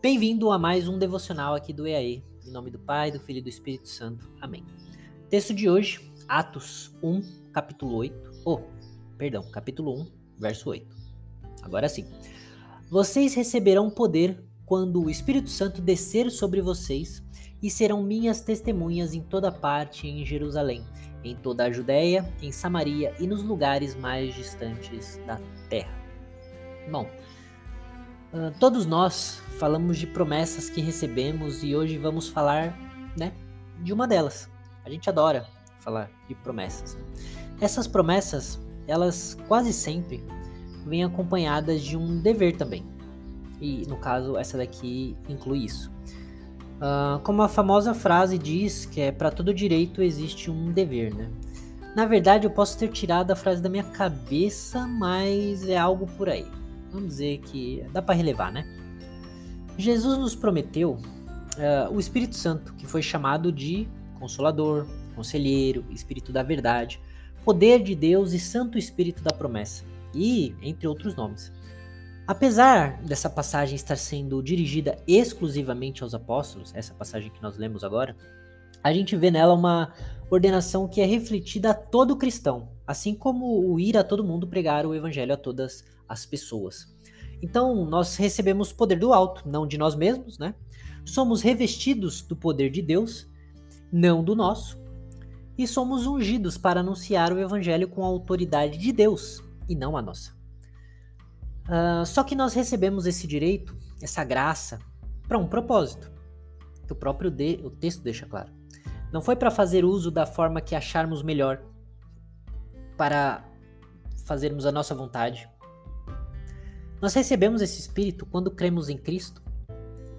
Bem-vindo a mais um devocional aqui do EAE. Em nome do Pai, do Filho e do Espírito Santo. Amém. Texto de hoje, Atos 1, capítulo 8. Oh, perdão, capítulo 1, verso 8. Agora sim. Vocês receberão poder quando o Espírito Santo descer sobre vocês e serão minhas testemunhas em toda parte em Jerusalém, em toda a Judéia, em Samaria e nos lugares mais distantes da terra. Bom, uh, todos nós falamos de promessas que recebemos e hoje vamos falar, né, de uma delas. A gente adora falar de promessas. Essas promessas, elas quase sempre vêm acompanhadas de um dever também. E no caso, essa daqui inclui isso. Uh, como a famosa frase diz, que é para todo direito existe um dever, né? Na verdade, eu posso ter tirado a frase da minha cabeça, mas é algo por aí. Vamos dizer que dá para relevar, né? Jesus nos prometeu uh, o Espírito Santo, que foi chamado de Consolador, Conselheiro, Espírito da Verdade, Poder de Deus e Santo Espírito da Promessa, e entre outros nomes. Apesar dessa passagem estar sendo dirigida exclusivamente aos apóstolos, essa passagem que nós lemos agora, a gente vê nela uma ordenação que é refletida a todo cristão, assim como o ir a todo mundo pregar o evangelho a todas as pessoas. Então, nós recebemos poder do alto, não de nós mesmos, né? Somos revestidos do poder de Deus, não do nosso, e somos ungidos para anunciar o evangelho com a autoridade de Deus e não a nossa. Uh, só que nós recebemos esse direito, essa graça, para um propósito. Que o próprio de, o texto deixa claro. Não foi para fazer uso da forma que acharmos melhor, para fazermos a nossa vontade. Nós recebemos esse Espírito quando cremos em Cristo,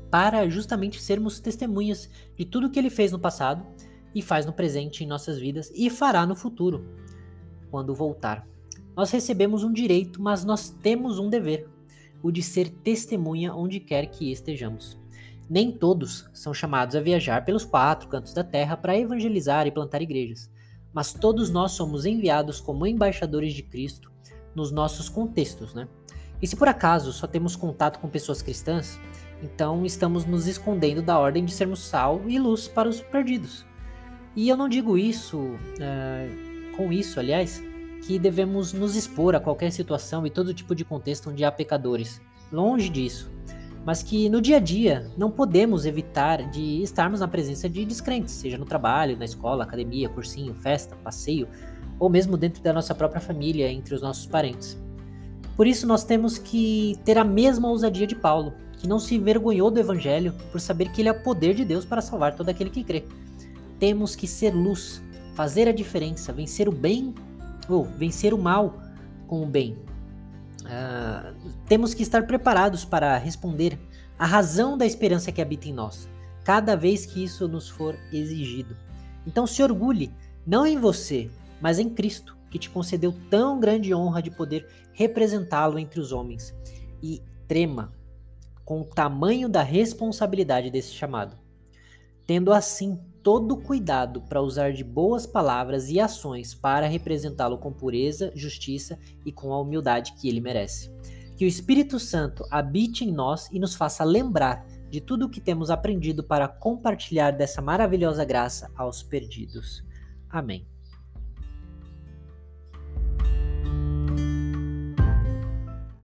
para justamente sermos testemunhas de tudo que Ele fez no passado e faz no presente em nossas vidas e fará no futuro, quando voltar. Nós recebemos um direito, mas nós temos um dever, o de ser testemunha onde quer que estejamos. Nem todos são chamados a viajar pelos quatro cantos da terra para evangelizar e plantar igrejas, mas todos nós somos enviados como embaixadores de Cristo nos nossos contextos, né? E se por acaso só temos contato com pessoas cristãs, então estamos nos escondendo da ordem de sermos sal e luz para os perdidos. E eu não digo isso, uh, com isso, aliás, que devemos nos expor a qualquer situação e todo tipo de contexto onde há pecadores. Longe disso. Mas que no dia a dia não podemos evitar de estarmos na presença de descrentes, seja no trabalho, na escola, academia, cursinho, festa, passeio, ou mesmo dentro da nossa própria família, entre os nossos parentes. Por isso nós temos que ter a mesma ousadia de Paulo, que não se envergonhou do evangelho por saber que ele é o poder de Deus para salvar todo aquele que crê. Temos que ser luz, fazer a diferença, vencer o bem ou vencer o mal com o bem. Uh, temos que estar preparados para responder à razão da esperança que habita em nós, cada vez que isso nos for exigido. Então se orgulhe, não em você, mas em Cristo, que te concedeu tão grande honra de poder representá-lo entre os homens, e trema com o tamanho da responsabilidade desse chamado, tendo assim todo cuidado para usar de boas palavras e ações para representá-lo com pureza, justiça e com a humildade que ele merece. Que o Espírito Santo habite em nós e nos faça lembrar de tudo o que temos aprendido para compartilhar dessa maravilhosa graça aos perdidos. Amém.